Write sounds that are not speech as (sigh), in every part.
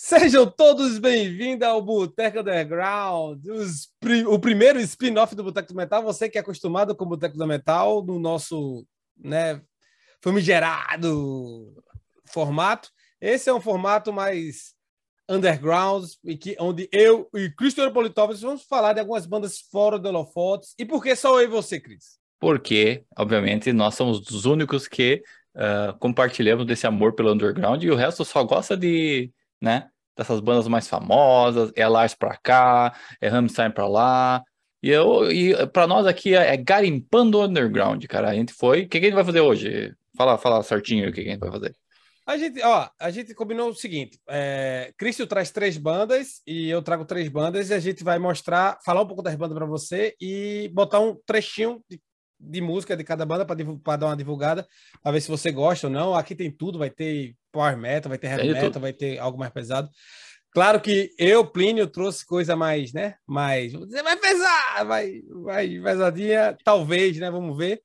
Sejam todos bem-vindos ao Boteco Underground, os, o primeiro spin-off do Boteco do Metal. Você que é acostumado com o Boteco do Metal, no nosso né, famigerado formato. Esse é um formato mais underground, e que, onde eu e Cristiano Politópolis vamos falar de algumas bandas fora do Holofotes. E por que só eu e você, Cris? Porque, obviamente, nós somos os únicos que uh, compartilhamos desse amor pelo underground e o resto só gosta de né? Dessas bandas mais famosas, é Lars pra cá, é Rammstein pra lá. E, eu, e para nós aqui é, é garimpando underground, cara. A gente foi. O que, que a gente vai fazer hoje? Fala, fala certinho o que, que a gente vai fazer. A gente, ó, a gente combinou o seguinte: é, Cristo traz três bandas e eu trago três bandas e a gente vai mostrar, falar um pouco das bandas para você e botar um trechinho de de música de cada banda para dar uma divulgada, para ver se você gosta ou não. Aqui tem tudo, vai ter power metal, vai ter heavy metal, vai ter algo mais pesado. Claro que eu, Plínio, trouxe coisa mais, né? Mais, você vai pesar, vai, vai pesadinha, talvez, né? Vamos ver.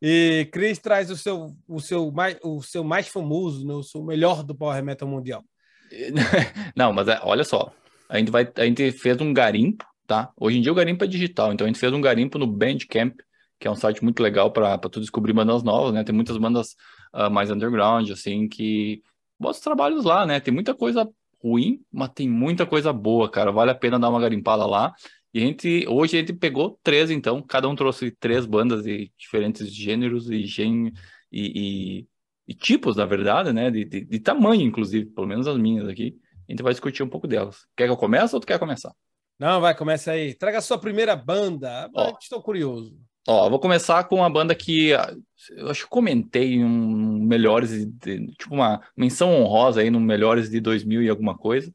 E Chris traz o seu, o seu mais, o seu mais famoso, né? o seu melhor do power metal mundial. (laughs) Não, mas é, olha só, a gente vai, a gente fez um garimpo, tá? Hoje em dia o garimpo é digital, então a gente fez um garimpo no Bandcamp que é um site muito legal para tu descobrir bandas novas, né? Tem muitas bandas uh, mais underground, assim, que bota trabalhos lá, né? Tem muita coisa ruim, mas tem muita coisa boa, cara. Vale a pena dar uma garimpada lá. E a gente, hoje a gente pegou três, então, cada um trouxe três bandas de diferentes gêneros e, gen... e, e, e tipos, na verdade, né? De, de, de, tamanho, inclusive, pelo menos as minhas aqui. A gente vai discutir um pouco delas. Quer que eu comece ou tu quer começar? Não, vai, começa aí. Traga a sua primeira banda. Ó, Estou curioso. Ó, vou começar com uma banda que ah, eu acho que comentei um Melhores, de, tipo uma menção honrosa aí no Melhores de 2000 e alguma coisa,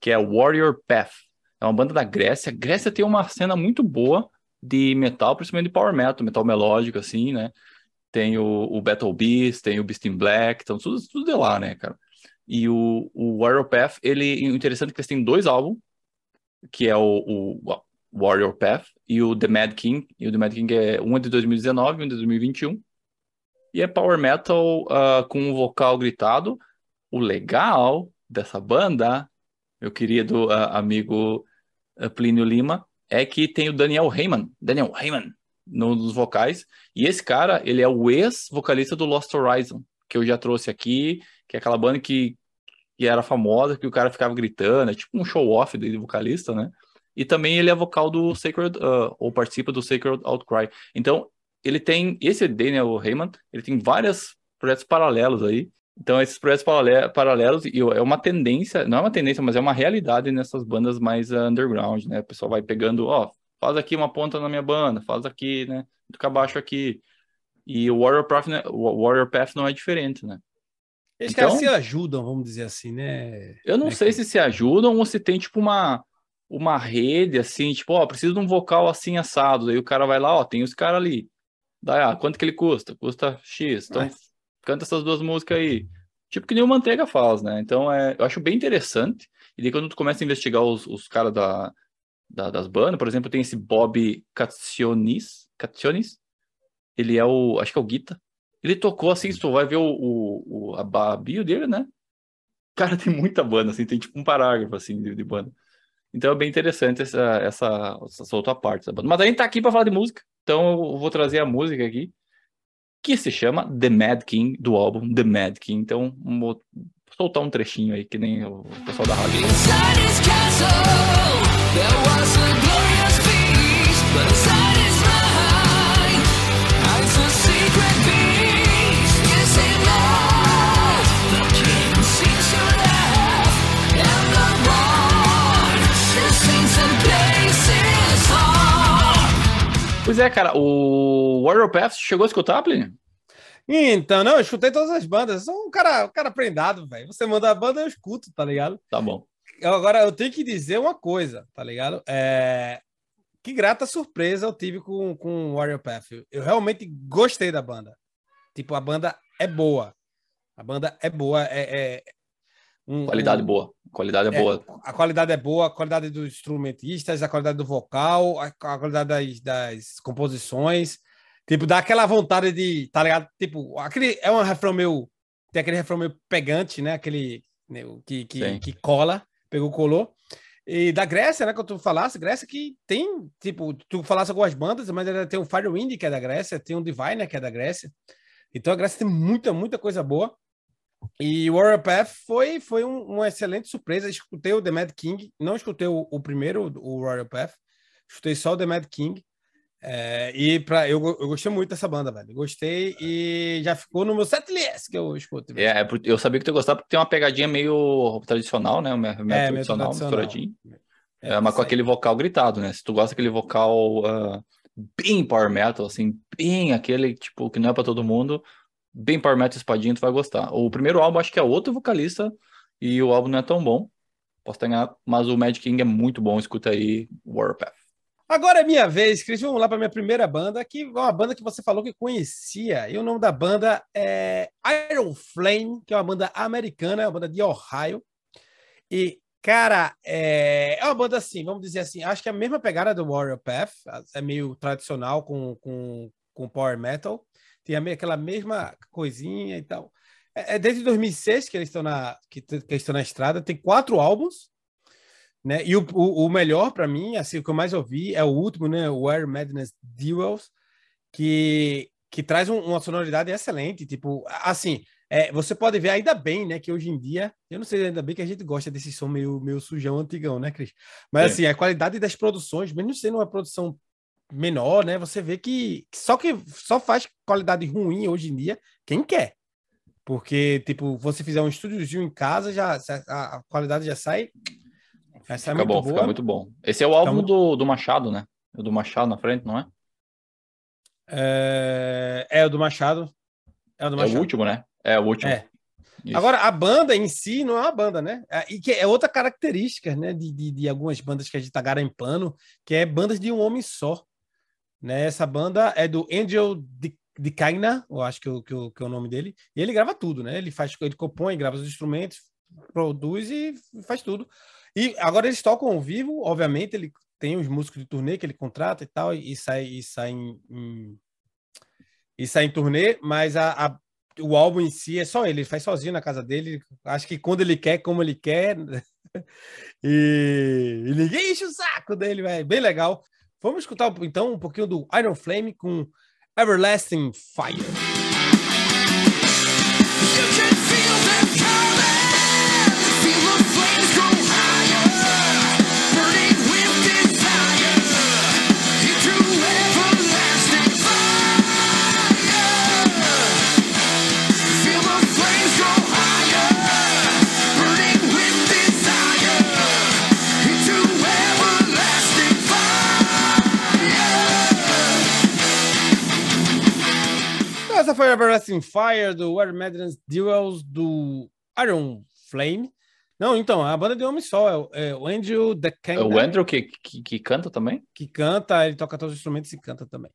que é Warrior Path. É uma banda da Grécia. A Grécia tem uma cena muito boa de metal, principalmente de power metal, metal melódico, assim, né? Tem o, o Battle Beast, tem o Beast in Black, então tudo, tudo de lá, né, cara? E o, o Warrior Path, ele, o interessante é que eles têm dois álbuns, que é o, o Warrior Path e o The Mad King. E o The Mad King é um é de 2019 e um de 2021. E é power metal uh, com um vocal gritado. O legal dessa banda, meu querido uh, amigo uh, Plínio Lima, é que tem o Daniel Heyman, Daniel Heyman, no, nos vocais. E esse cara, ele é o ex-vocalista do Lost Horizon, que eu já trouxe aqui, que é aquela banda que, que era famosa, que o cara ficava gritando, é tipo um show-off do vocalista, né? E também ele é vocal do Sacred, uh, ou participa do Sacred Outcry. Então, ele tem, esse Daniel Heyman, ele tem vários projetos paralelos aí. Então, esses projetos paralelos, e é uma tendência, não é uma tendência, mas é uma realidade nessas bandas mais uh, underground, né? O pessoal vai pegando, ó, faz aqui uma ponta na minha banda, faz aqui, né? Toca baixo aqui. E o Warrior Path, né? Warrior Path não é diferente, né? Eles então, caras se ajudam, vamos dizer assim, né? Eu não é sei que... se se ajudam ou se tem, tipo, uma uma rede assim, tipo, ó, preciso de um vocal assim assado. Aí o cara vai lá, ó, tem os caras ali. Daí, ah, quanto que ele custa? Custa X. Então, canta essas duas músicas aí. Tipo que nem o Manteiga faz, né? Então, é, eu acho bem interessante. E daí, quando tu começa a investigar os, os caras da, da, das bandas, por exemplo, tem esse Bob Cacionis, Cacionis. Ele é o, acho que é o Guita. Ele tocou assim, tu vai ver o, o, o a bio dele, né? Cara, (laughs) tem muita banda, assim, tem tipo um parágrafo, assim, de, de banda. Então é bem interessante essa, essa, essa outra parte. Mas a gente tá aqui para falar de música, então eu vou trazer a música aqui, que se chama The Mad King, do álbum The Mad King. Então vou soltar um trechinho aí, que nem o pessoal da rádio. Pois é, cara, o Warrior Path chegou a escutar, Plínio? Então, não, eu escutei todas as bandas. Eu sou um cara, um cara prendado, velho. Você manda a banda, eu escuto, tá ligado? Tá bom. Agora, eu tenho que dizer uma coisa, tá ligado? É... Que grata surpresa eu tive com, com Warrior Path. Eu realmente gostei da banda. Tipo, a banda é boa. A banda é boa. É, é, um, qualidade um... boa. Qualidade é, é, boa. A qualidade é boa, a qualidade dos instrumentistas, a qualidade do vocal, a, qualidade das, das, composições. Tipo, dá aquela vontade de, tá ligado? Tipo, aquele é um refrão meio. Tem aquele refrão meio pegante, né? Aquele. né? Que, que, que cola, pegou, colou. E da Grécia, né? Que tu falasse, Grécia que tem, tipo, tu falasse algumas bandas, mas ela tem o Firewind, que é da Grécia, tem o Divine, que é da Grécia. Então a Grécia tem muita, muita coisa boa. E o Warrior Path foi, foi um, uma excelente surpresa. Escutei o The Mad King, não escutei o, o primeiro, o Warrior Path, escutei só o The Mad King. É, e pra, eu, eu gostei muito dessa banda, velho. Gostei e já ficou no meu setlist que eu escuto. É, é, eu sabia que tu gostava porque tem uma pegadinha meio tradicional, né? Meio, meio é, tradicional, misturadinho. É, é, mas com aquele vocal gritado, né? Se tu gosta daquele vocal uh, bem power metal, assim, bem aquele, tipo, que não é pra todo mundo, bem power metal espadinha, tu vai gostar. O primeiro álbum acho que é outro vocalista e o álbum não é tão bom. Posso ter mas o Mad King é muito bom, escuta aí Warpath. Agora é minha vez, Cris. Vamos lá para minha primeira banda, que é uma banda que você falou que conhecia. E o nome da banda é Iron Flame, que é uma banda americana, é uma banda de Ohio. E, cara, é, é uma banda assim, vamos dizer assim, acho que é a mesma pegada do Warrior Path, é meio tradicional com, com, com power metal. Tem aquela mesma coisinha e tal. É, é desde 2006 que eles estão na, que, que estão na estrada. Tem quatro álbuns né? E o, o, o melhor para mim, assim, o que eu mais ouvi é o último, né? O Air Madness Duels, que, que traz um, uma sonoridade excelente. Tipo, assim, é, você pode ver ainda bem, né? Que hoje em dia, eu não sei, ainda bem que a gente gosta desse som meio, meio sujão, antigão, né, Cris? Mas, é. assim, a qualidade das produções, mesmo sendo uma produção menor, né? Você vê que só que só faz qualidade ruim hoje em dia quem quer. Porque, tipo, você fizer um estúdiozinho em casa, já a, a qualidade já sai essa é fica bom, boa. fica muito bom. Esse é o álbum então, do, do Machado, né? O do Machado na frente, não é? É, é o do Machado. É o, do Machado. é o último, né? É o último. É. Agora, a banda em si não é uma banda, né? É, e que é outra característica, né? De, de, de algumas bandas que a gente tá garimpando, que é bandas de um homem só. Né? Essa banda é do Angel de, de Kaina, eu acho que, eu, que, eu, que é o nome dele. E ele grava tudo, né? Ele faz, ele compõe, grava os instrumentos, produz e faz tudo. E agora eles tocam ao vivo, obviamente, ele tem os músicos de turnê que ele contrata e tal, e sai, e sai em, em e sai em turnê, mas a, a, o álbum em si é só ele, ele faz sozinho na casa dele, acho que quando ele quer, como ele quer, (laughs) e, e ninguém enche o saco dele, é bem legal. Vamos escutar então um pouquinho do Iron Flame com Everlasting Fire. Essa foi a Everlasting Fire do Where Madness Duels do Iron Flame. Não, então, a banda de homem só, é, é o Andrew The. É o Andrew que, que, que, canta também? Que canta, ele toca todos os instrumentos e canta também.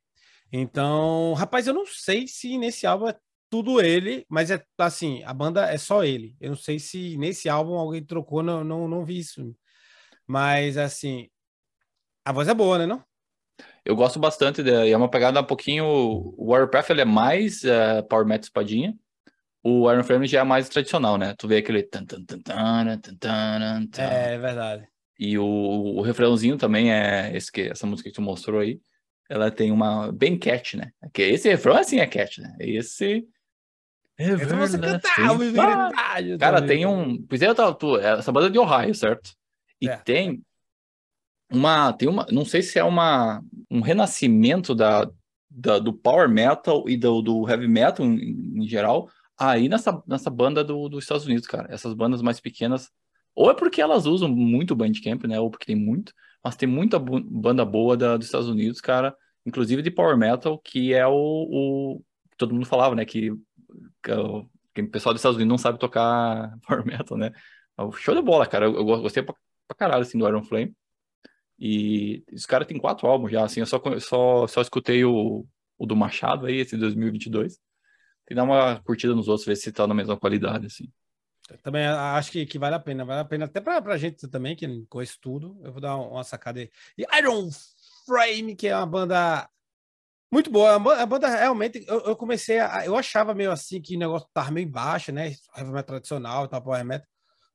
Então, rapaz, eu não sei se nesse álbum é tudo ele, mas é assim, a banda é só ele. Eu não sei se nesse álbum alguém trocou, não, não, não vi isso. Mas assim, a voz é boa, né, não? Eu gosto bastante, de, é uma pegada um pouquinho. O Warcraft ele é mais uh, Power Metal espadinha. O Iron Flame já é mais tradicional, né? Tu vê aquele. Tan, tan, tan, tan, tan, tan, tan. É, é verdade. E o, o refrãozinho também é esse que, essa música que tu mostrou aí. Ela tem uma bem cat, né? Que esse refrão assim é cat, né? Esse. É verdade. Ah, cara, tem um. Pois é, tu, essa banda é de Ohio, certo? E é. tem uma, tem uma, não sei se é uma, um renascimento da, da do power metal e do, do heavy metal em, em, geral, aí nessa, nessa banda do, dos Estados Unidos, cara. Essas bandas mais pequenas, ou é porque elas usam muito Bandcamp, né? Ou porque tem muito, mas tem muita banda boa da, dos Estados Unidos, cara, inclusive de power metal, que é o, o todo mundo falava, né? Que, que, que, o pessoal dos Estados Unidos não sabe tocar (laughs) power metal, né? Show de bola, cara. Eu, eu gostei pra, pra caralho assim, do Iron Flame. E os caras têm quatro álbuns já, assim, eu só, só, só escutei o, o do Machado aí, esse 2022. Tem que dar uma curtida nos outros, ver se tá na mesma qualidade, assim. Também acho que, que vale a pena, vale a pena até pra, pra gente também, que conhece tudo. Eu vou dar uma sacada aí. E Iron Frame, que é uma banda muito boa. A banda realmente, eu, eu, comecei a. Eu achava meio assim que o negócio tava meio baixo, né? Heavy metal tradicional e tal, power metal.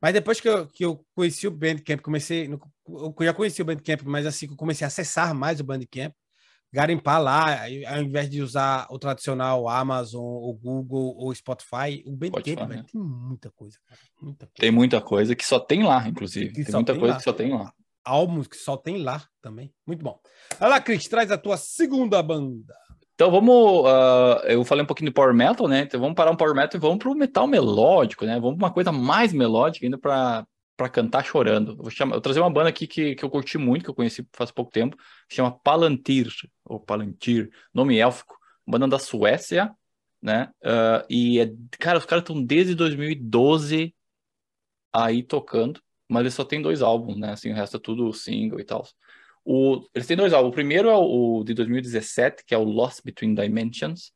Mas depois que eu, que eu conheci o Bandcamp, comecei. Eu já conheci o Bandcamp, mas assim que eu comecei a acessar mais o Bandcamp, garimpar lá, ao invés de usar o tradicional Amazon, o Google ou Spotify, o Bandcamp né? tem muita coisa, cara, muita coisa, Tem muita coisa que só tem lá, inclusive. Que tem muita tem coisa lá. que só tem lá. Álbuns que só tem lá também. Muito bom. Vai lá, Cris, traz a tua segunda banda. Então vamos. Uh, eu falei um pouquinho de Power Metal, né? Então vamos parar um Power Metal e vamos para o metal melódico, né? Vamos para uma coisa mais melódica, indo para para cantar chorando. Eu vou, chamar, eu trazer uma banda aqui que, que eu curti muito, que eu conheci faz pouco tempo, chama Palantir, ou Palantir, nome élfico, banda da Suécia, né? Uh, e, é, cara, os caras estão desde 2012 aí tocando, mas eles só tem dois álbuns, né? Assim, o resto é tudo single e tal. O, eles têm dois álbuns. O primeiro é o, de 2017, que é o Lost Between Dimensions.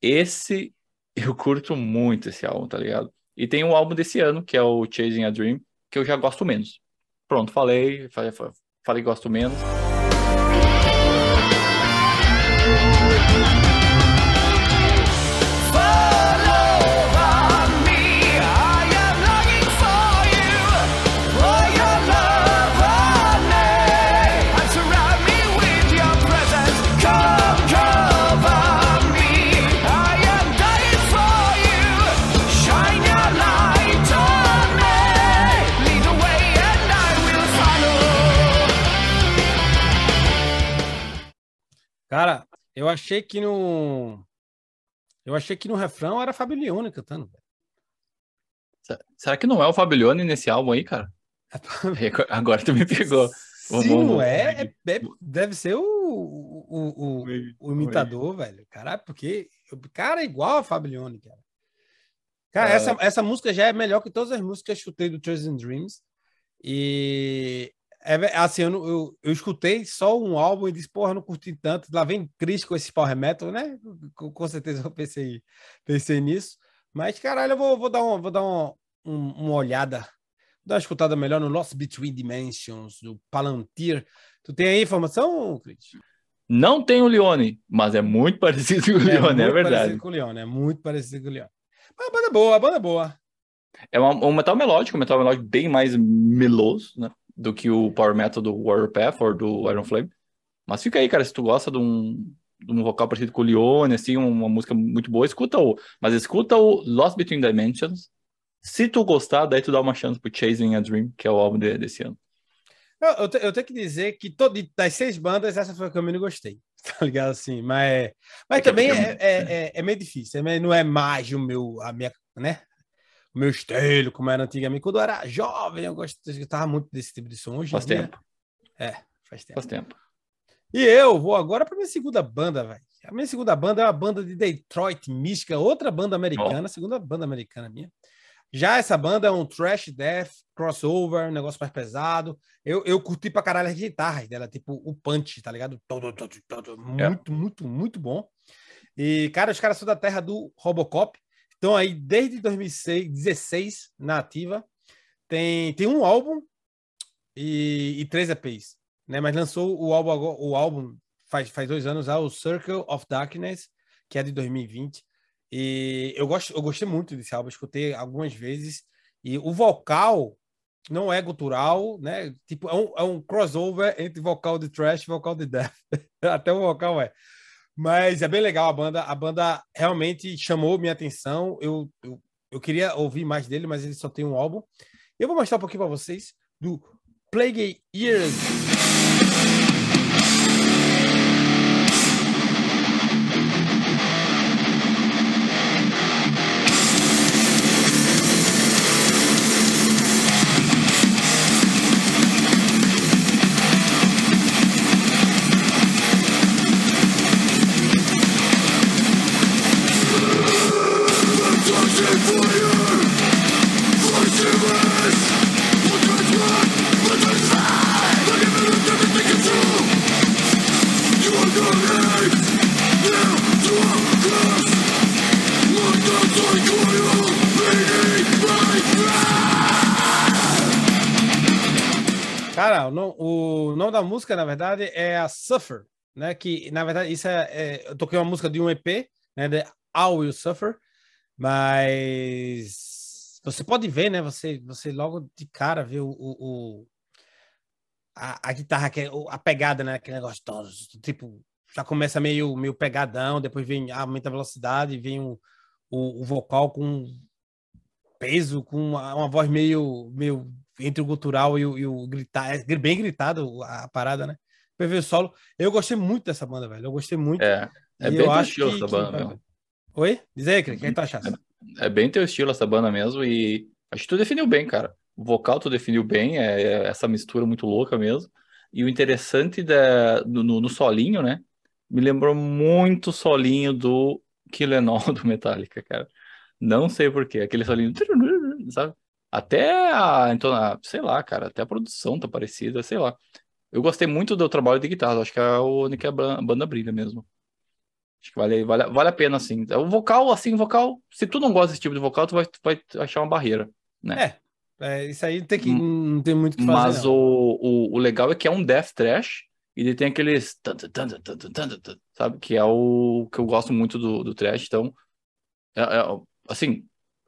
Esse (laughs) eu curto muito esse álbum, tá ligado? E tem um álbum desse ano, que é o Chasing a Dream, que eu já gosto menos. Pronto, falei, falei, falei gosto menos. Eu achei que no. Eu achei que no refrão era Fábio Leone cantando. Será que não é o Fábio nesse álbum aí, cara? (laughs) Agora tu me pegou. Se não é, é, é, deve ser o, o, o, o imitador, velho. Caralho, porque o cara é igual a Fábio Leone, cara. Cara, é. essa, essa música já é melhor que todas as músicas que eu escutei do Chosen Dreams. E é, assim, eu, eu, eu, escutei só um álbum e disse, porra, não curti tanto. Lá vem Chris com esse power metal, né? Com, com, certeza eu pensei, pensei nisso. Mas, caralho, eu vou, vou dar, um, vou dar um, um, uma olhada, dar uma escutada melhor no Lost Between Dimensions, do Palantir. Tu tem aí informação, Chris? Não tem o Leone, mas é muito parecido com o é Leone, é, é verdade. Parecido com o Leone, é muito parecido com o Leone. Mas a banda é boa, a banda é boa. É uma, um metal melódico, um metal melódico bem mais meloso, né? Do que o Power Metal do Warrior Path ou do Iron Flame. Mas fica aí, cara, se tu gosta de um, de um vocal parecido com o Leone, assim, uma música muito boa, escuta o. Mas escuta o Lost Between Dimensions. Se tu gostar, daí tu dá uma chance pro Chasing a Dream, que é o álbum de, desse ano. Eu, eu, te, eu, tenho que dizer que todo, das seis bandas, essa foi a que eu menos gostei. (laughs) Tá ligado assim? Mas, mas é também é, é, é, é, meio difícil. É não é mais o meu, a minha, né? O meu estilo, como era antigamente. Quando eu era jovem, eu gostava muito desse tipo de som. Hoje faz dia, tempo. É, faz tempo. Faz tempo. E eu vou agora para minha segunda banda, velho. A minha segunda banda é uma banda de Detroit, Mística, outra banda americana, oh. segunda banda americana minha. Já essa banda é um trash death, crossover, um negócio mais pesado. Eu, eu curti pra caralho as guitarras dela, tipo o punch, tá ligado? Todo, muito, é. muito, muito bom. E, cara, os caras são da terra do Robocop. Então, aí, desde 2016, na ativa, tem, tem um álbum e, e três EPs, né? Mas lançou o álbum, o álbum faz, faz dois anos, o Circle of Darkness, que é de 2020. E eu, gosto, eu gostei muito desse álbum, escutei algumas vezes. E o vocal não é gutural, né? Tipo, é um, é um crossover entre vocal de trash e vocal de death. (laughs) Até o vocal é. Mas é bem legal a banda. A banda realmente chamou minha atenção. Eu, eu, eu queria ouvir mais dele, mas ele só tem um álbum. Eu vou mostrar um pouquinho para vocês do Plague Years. Música, na verdade, é a Suffer, né? Que, na verdade, isso é, é eu toquei uma música de um EP, né? De How You Suffer, mas você pode ver, né? Você, você logo de cara vê o, o, o a, a, guitarra, é, a pegada, né? Aquele negócio tipo, já começa meio, meio pegadão, depois vem aumenta a velocidade, vem o, o, o vocal com peso, com uma, uma, voz meio, meio entre o gutural e o, e o gritar, é bem gritado a parada, né? PV solo. Eu gostei muito dessa banda, velho. Eu gostei muito. É, é bem eu acho que, essa banda que... mesmo. Oi? Diz aí, Cris, o que tu achaste? É, é, bem teu estilo essa banda mesmo e acho que tu definiu bem, cara. O vocal tu definiu bem, é, é essa mistura muito louca mesmo. E o interessante da, no, no solinho, né? Me lembrou muito o solinho do Killenol (laughs) do Metallica, cara. Não sei porquê, aquele solinho, (laughs) sabe? Até a, então, a, sei lá, cara, até a produção tá parecida, sei lá. Eu gostei muito do trabalho de guitarra, acho que é o único a banda brilha mesmo. Acho que vale, vale, vale a pena, assim. O vocal, assim, vocal, se tu não gosta desse tipo de vocal, tu vai, tu vai achar uma barreira, né? É, é isso aí tem que, hum, não tem muito o que fazer. Mas o, o, o legal é que é um death trash, e ele tem aqueles. Sabe? Que é o que eu gosto muito do, do trash. Então, é, é, assim,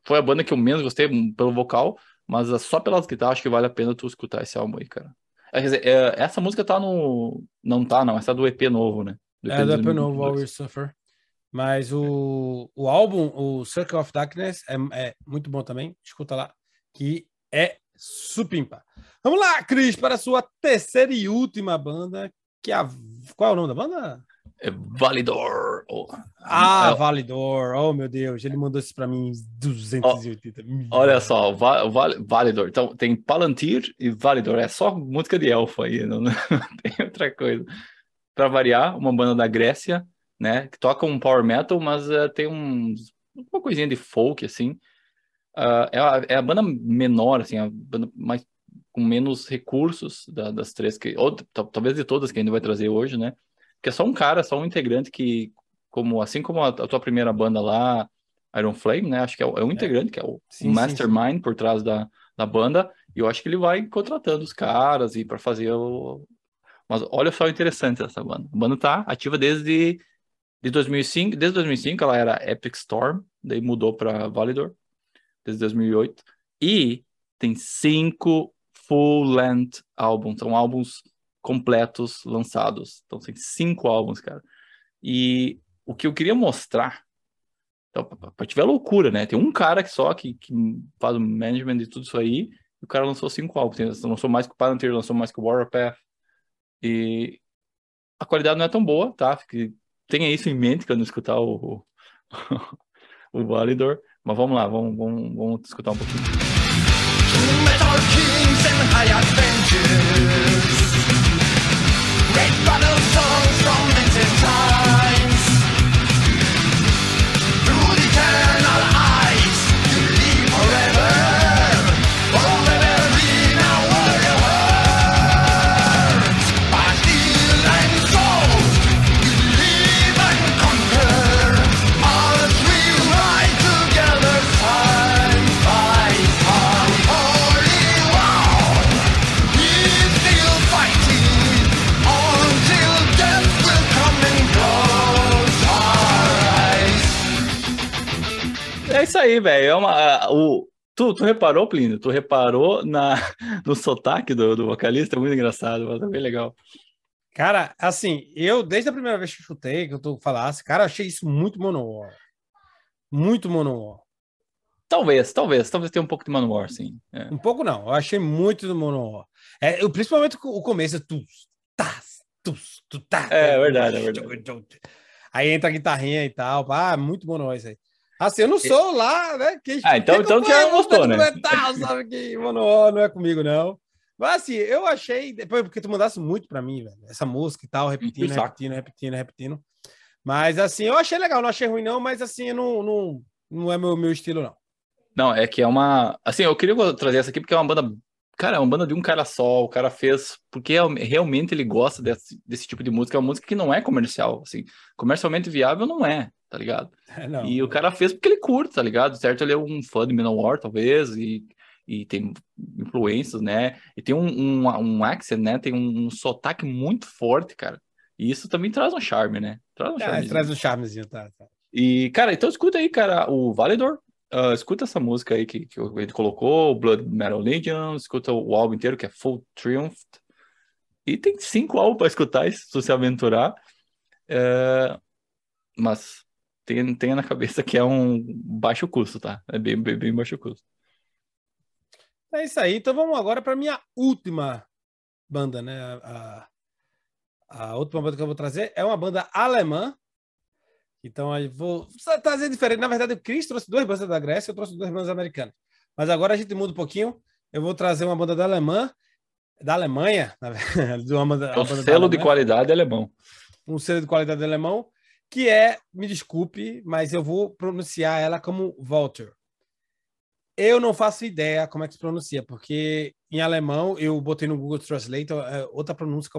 foi a banda que eu menos gostei pelo vocal, mas só pelas guitarras acho que vale a pena tu escutar esse álbum aí, cara. É, quer dizer, é, essa música tá no. Não tá, não. Essa é do EP novo, né? Do EP é do EP novo, All We Suffer. Mas o, o álbum, o Circle of Darkness, é, é muito bom também. Escuta lá, que é supimpa. Vamos lá, Cris, para a sua terceira e última banda, que é a... Qual é o nome da banda? É Validor. Oh. Ah, é... Validor. Oh, meu Deus. Ele mandou isso para mim 280 oh, mil. Olha só, Val Validor. Então, tem Palantir e Validor. É só música de elfo aí, não, não (laughs) tem outra coisa. Para variar, uma banda da Grécia, né? Que toca um power metal, mas uh, tem um, uma coisinha de folk, assim. Uh, é, a, é a banda menor, assim, a banda mais com menos recursos da, das três que ou talvez de todas que a gente vai trazer hoje, né? Que é só um cara, só um integrante que, como assim como a, a tua primeira banda lá, Iron Flame, né? Acho que é, é um integrante, é. que é o, sim, mastermind sim, sim. por trás da, da banda, e eu acho que ele vai contratando os caras e para fazer o. Mas olha só o interessante dessa banda. A banda tá ativa desde de 2005, desde 2005 ela era Epic Storm, daí mudou para Validor, desde 2008, e tem cinco full-length álbuns, são álbuns completos lançados. Então tem cinco álbuns, cara. E o que eu queria mostrar, então, para tiver loucura, né? Tem um cara que só que, que faz o management de tudo isso aí, e o cara lançou cinco álbuns. Tem, lançou mais que o Palantir, lançou mais que o Warpath. E a qualidade não é tão boa, tá? Fique, tenha isso em mente quando escutar o, o, (laughs) o Validor. Mas vamos lá, vamos, vamos, vamos escutar um pouquinho. Metal Kings and High They follow songs from vintage Time. Aí, velho. É uma. O, tu, tu reparou, Plínio? Tu reparou na, (laughs) no sotaque do, do vocalista? É muito engraçado, mas é bem legal. Cara, assim, eu, desde a primeira vez que chutei, que eu tô falasse, cara, achei isso muito monowar. Muito monowar. Talvez, talvez, talvez tenha um pouco de Manowar, sim. É. Um pouco não, eu achei muito do Manowar. É, eu, principalmente o começo, tu, tá, tu, tu, tá. É, é verdade, é verdade. Aí entra a guitarrinha e tal, ah, muito Manowar isso aí. Assim, eu não sou lá, né? Quem, ah, então, então já gostou, né? sabe que, mano, não é comigo, não. Mas assim, eu achei, depois porque tu mandasse muito para mim, velho, essa música e tal, repetindo, repetindo, repetindo, repetindo. Mas assim, eu achei legal, não achei ruim, não, mas assim, não, não, não é meu, meu estilo, não. Não, é que é uma. Assim, eu queria trazer essa aqui porque é uma banda. Cara, é uma banda de um cara só. O cara fez porque realmente ele gosta desse, desse tipo de música. É uma música que não é comercial. Assim, comercialmente viável não é tá ligado? (laughs) É, não, e o cara fez porque ele curte, tá ligado? Certo? Ele é um fã de Manowar, talvez, e, e tem influências, né? E tem um, um, um accent, né? Tem um, um sotaque muito forte, cara. E isso também traz um charme, né? Traz um, é, traz um charmezinho, tá, tá. E, cara, então escuta aí, cara, o Validor. uh, escuta essa música aí que, que ele colocou, Blood Metal Legion, escuta o álbum inteiro, que é Full Triumph. E tem cinco álbuns para escutar, se você aventurar. É, mas tenha, tenha na cabeça que é um baixo custo, tá? É bem, bem, bem baixo custo. É isso aí. Então vamos agora para minha última banda, né? A, a última banda que eu vou trazer é uma banda alemã. Então aí vou trazer diferente. Na verdade, o Chris trouxe duas bandas da Grécia, eu trouxe duas bandas americanas. Mas agora a gente muda um pouquinho. Eu vou trazer uma banda da Alemã, da Alemanha, (laughs) na verdade, uma banda, uma banda selo de qualidade alemão. Um selo de qualidade alemão, que é, me desculpe, mas eu vou pronunciar ela como Walter. Eu não faço ideia como é que se pronuncia, porque em alemão eu botei no Google Translate é outra pronúncia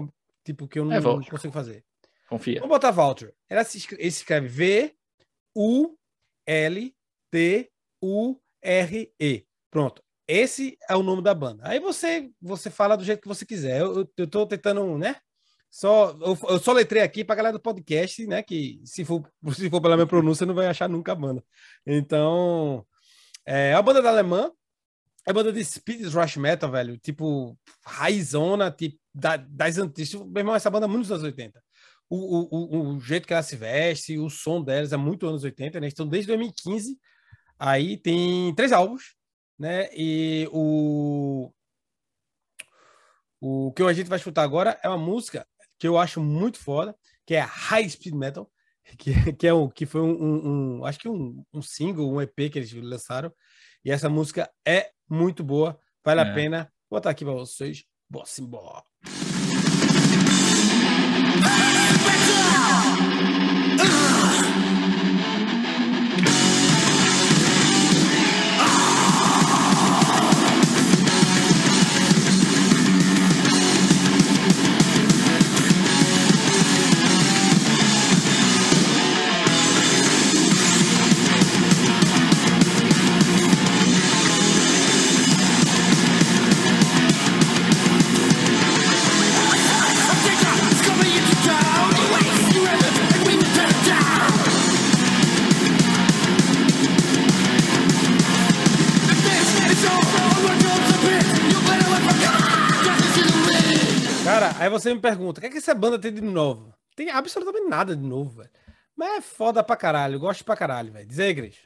tipo que eu não, é, não consigo fazer. Confia. Vamos botar Walter. Ela se escreve V U L T U R E. Pronto. Esse é o nome da banda. Aí você você fala do jeito que você quiser. Eu, eu, eu tô tentando, né? Só, eu, eu só letrei aqui para galera do podcast, né? Que se for, (laughs) se for pela minha pronúncia, não vai achar nunca a banda. Então, é, é uma banda da alemã, é banda de speed thrash metal, velho. Tipo, raizona, tipo, da, das antigas. Meu irmão, essa banda é muito dos anos 80. O, o, o, o, jeito que ela se veste, o som delas é muito anos 80, né? Então, desde 2015, aí tem três álbuns, né? E o, o que a gente vai escutar agora é uma música que eu acho muito foda, que é High Speed Metal, que, (laughs) que, é o, que foi um, um, um acho que um, um, single, um EP que eles lançaram. E essa música é muito boa, vale é. a pena. Vou botar aqui para vocês. Bossa embora. Aí você me pergunta, o que, é que essa banda tem de novo? Tem absolutamente nada de novo, velho. Mas é foda pra caralho, gosto pra caralho, velho. Diz aí, Gris.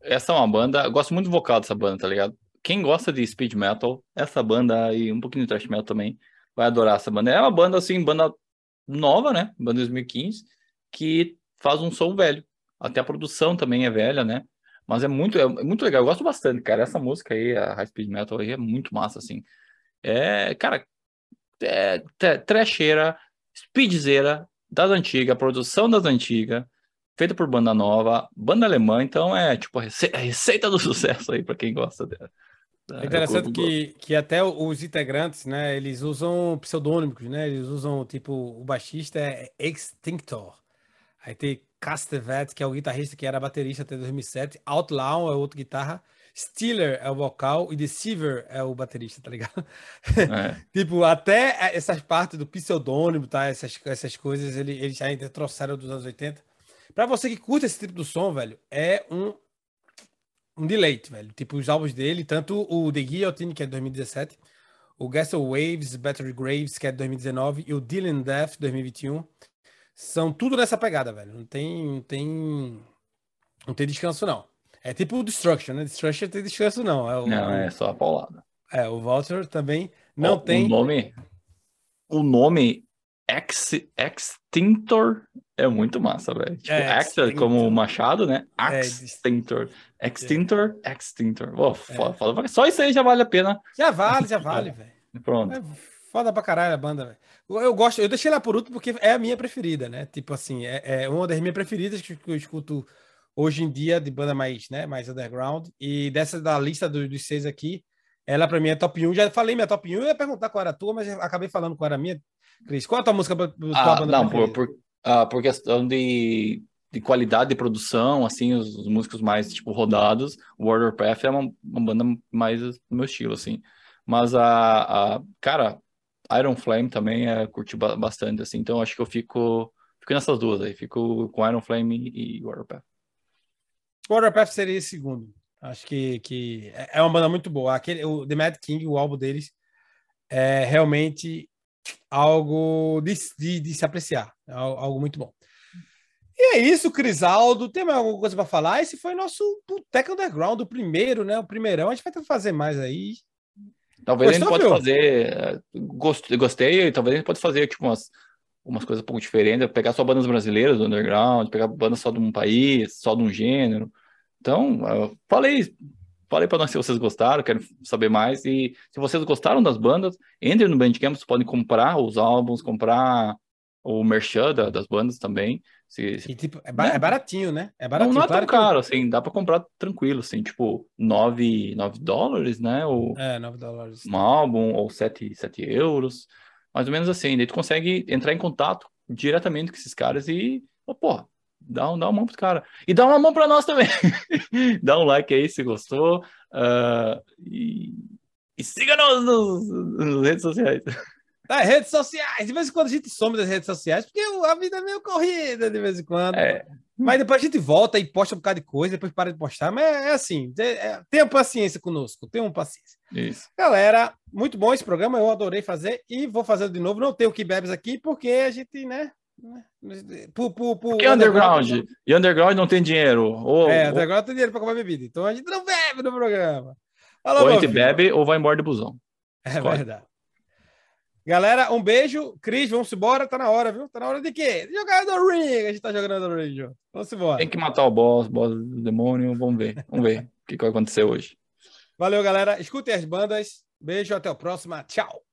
Essa é uma banda, eu gosto muito do vocal dessa banda, tá ligado? Quem gosta de speed metal, essa banda e um pouquinho de thrash metal também, vai adorar essa banda. É uma banda, assim, banda nova, né? Banda 2015, que faz um som velho. Até a produção também é velha, né? Mas é muito, é muito legal. Eu gosto bastante, cara. Essa música aí, a High Speed Metal aí, é muito massa, assim. É, cara, é, trecheira, speedzeira das antigas, produção das antigas, feita por banda nova, banda alemã, então é tipo a receita, do (laughs) sucesso aí para quem gosta dela. É interessante que, que até os integrantes, né, eles usam pseudônimos, né, eles usam, tipo, o baixista é Extinctor, aí tem Castevet, que é o guitarrista que era baterista até 2007, Outlaw é outro guitarra, Steeler é o vocal e Deceiver é o baterista, tá ligado? É. (laughs) tipo, até essas partes do pseudônimo, tá? Essas, essas coisas, ele, eles ainda trouxeram dos anos 80. Pra você que curte esse tipo de som, velho, é um, um deleite, velho. Tipo, os álbuns dele, tanto o The Guillotine, que é de 2017, o Gasol Waves, Battery Graves, que é de 2019, e o Dylan Death, 2021, são tudo nessa pegada, velho. Não tem, não tem, não tem descanso, não. É tipo o Destruction, né? Destruction tem descanso, não. É o, não, é só a paulada. É, o Walter também não oh, tem. O nome. O nome Ex, Extinctor é muito massa, velho. Tipo, é, Exter como machado, né? É, Extinctor. Extinctor, Extinctor. Oh, foda, é. foda. Só isso aí já vale a pena. Já vale, já vale, (laughs) velho. Pronto. É foda pra caralho a banda, velho. Eu gosto, eu deixei lá por último porque é a minha preferida, né? Tipo assim, é, é uma das minhas preferidas que eu escuto hoje em dia de banda mais, né, mais underground. E dessa da lista dos, dos seis aqui, ela para mim é top 1. Já falei minha top 1, eu ia perguntar qual era a tua, mas acabei falando qual era a minha. Cris, qual é a tua música tua ah, banda Não, por, por, ah, por questão de, de qualidade de produção, assim, os, os músicos mais, tipo, rodados, World Path é uma, uma banda mais do meu estilo, assim. Mas a, a cara, Iron Flame também é, curti bastante, assim, então acho que eu fico, fico nessas duas aí, fico com Iron Flame e, e Path. Warpath seria esse segundo. Acho que, que é, é uma banda muito boa. Aquele, o The Mad King, o álbum deles, é realmente algo de, de, de se apreciar. É algo muito bom. E é isso, Crisaldo. Tem mais alguma coisa para falar? Esse foi nosso Boteco Underground, o primeiro, né? O primeirão. A gente vai ter que fazer mais aí. Talvez Gostou, a gente pode fazer. Gostei, gostei, talvez a gente pode fazer tipo umas, umas coisas um pouco diferentes, pegar só bandas brasileiras do underground, pegar bandas só de um país, só de um gênero. Então, falei, falei para nós se vocês gostaram, quero saber mais. E se vocês gostaram das bandas, entrem no Bandcamp, vocês podem comprar os álbuns, comprar o merchan da, das bandas também. Se, se... E, tipo, é, ba né? é, baratinho, né? É baratinho. Não, não é claro tão caro, assim, dá para comprar tranquilo, assim, tipo, 9, 9 dólares, né? Ou é, 9 dólares. Um álbum, ou 7, 7 euros, mais ou menos assim. Daí tu consegue entrar em contato diretamente com esses caras e, oh, pô, dá, um, dá uma mão pros caras. E dá uma mão para nós também. (laughs) dá um like aí se gostou. Uh, e, e siga-nos nas redes sociais. Nas redes sociais. De vez em quando a gente some das redes sociais, porque a vida é meio corrida de vez em quando. É. Mas depois a gente volta e posta um bocado de coisa, depois para de postar. Mas é, é assim, é, é, tenha paciência conosco, tenham paciência. Isso. Galera, muito bom esse programa, eu adorei fazer e vou fazer de novo. Não tenho que bebes aqui, porque a gente, né? Por, por, por porque underground. underground. E underground não tem dinheiro. Ou, é, underground não tem dinheiro para comprar bebida. Então a gente não bebe no programa. Fala, ou a gente bebe ou vai embora de busão. É Escolhe. verdade. Galera, um beijo. Cris, vamos embora. Tá na hora, viu? Tá na hora de quê? Jogar no ring. A gente tá jogando no ring. Vamos embora. Tem que matar o boss, boss do demônio. Vamos ver. Vamos ver o que vai acontecer hoje. Valeu, galera. Escutem as bandas. Beijo, até a próxima. Tchau.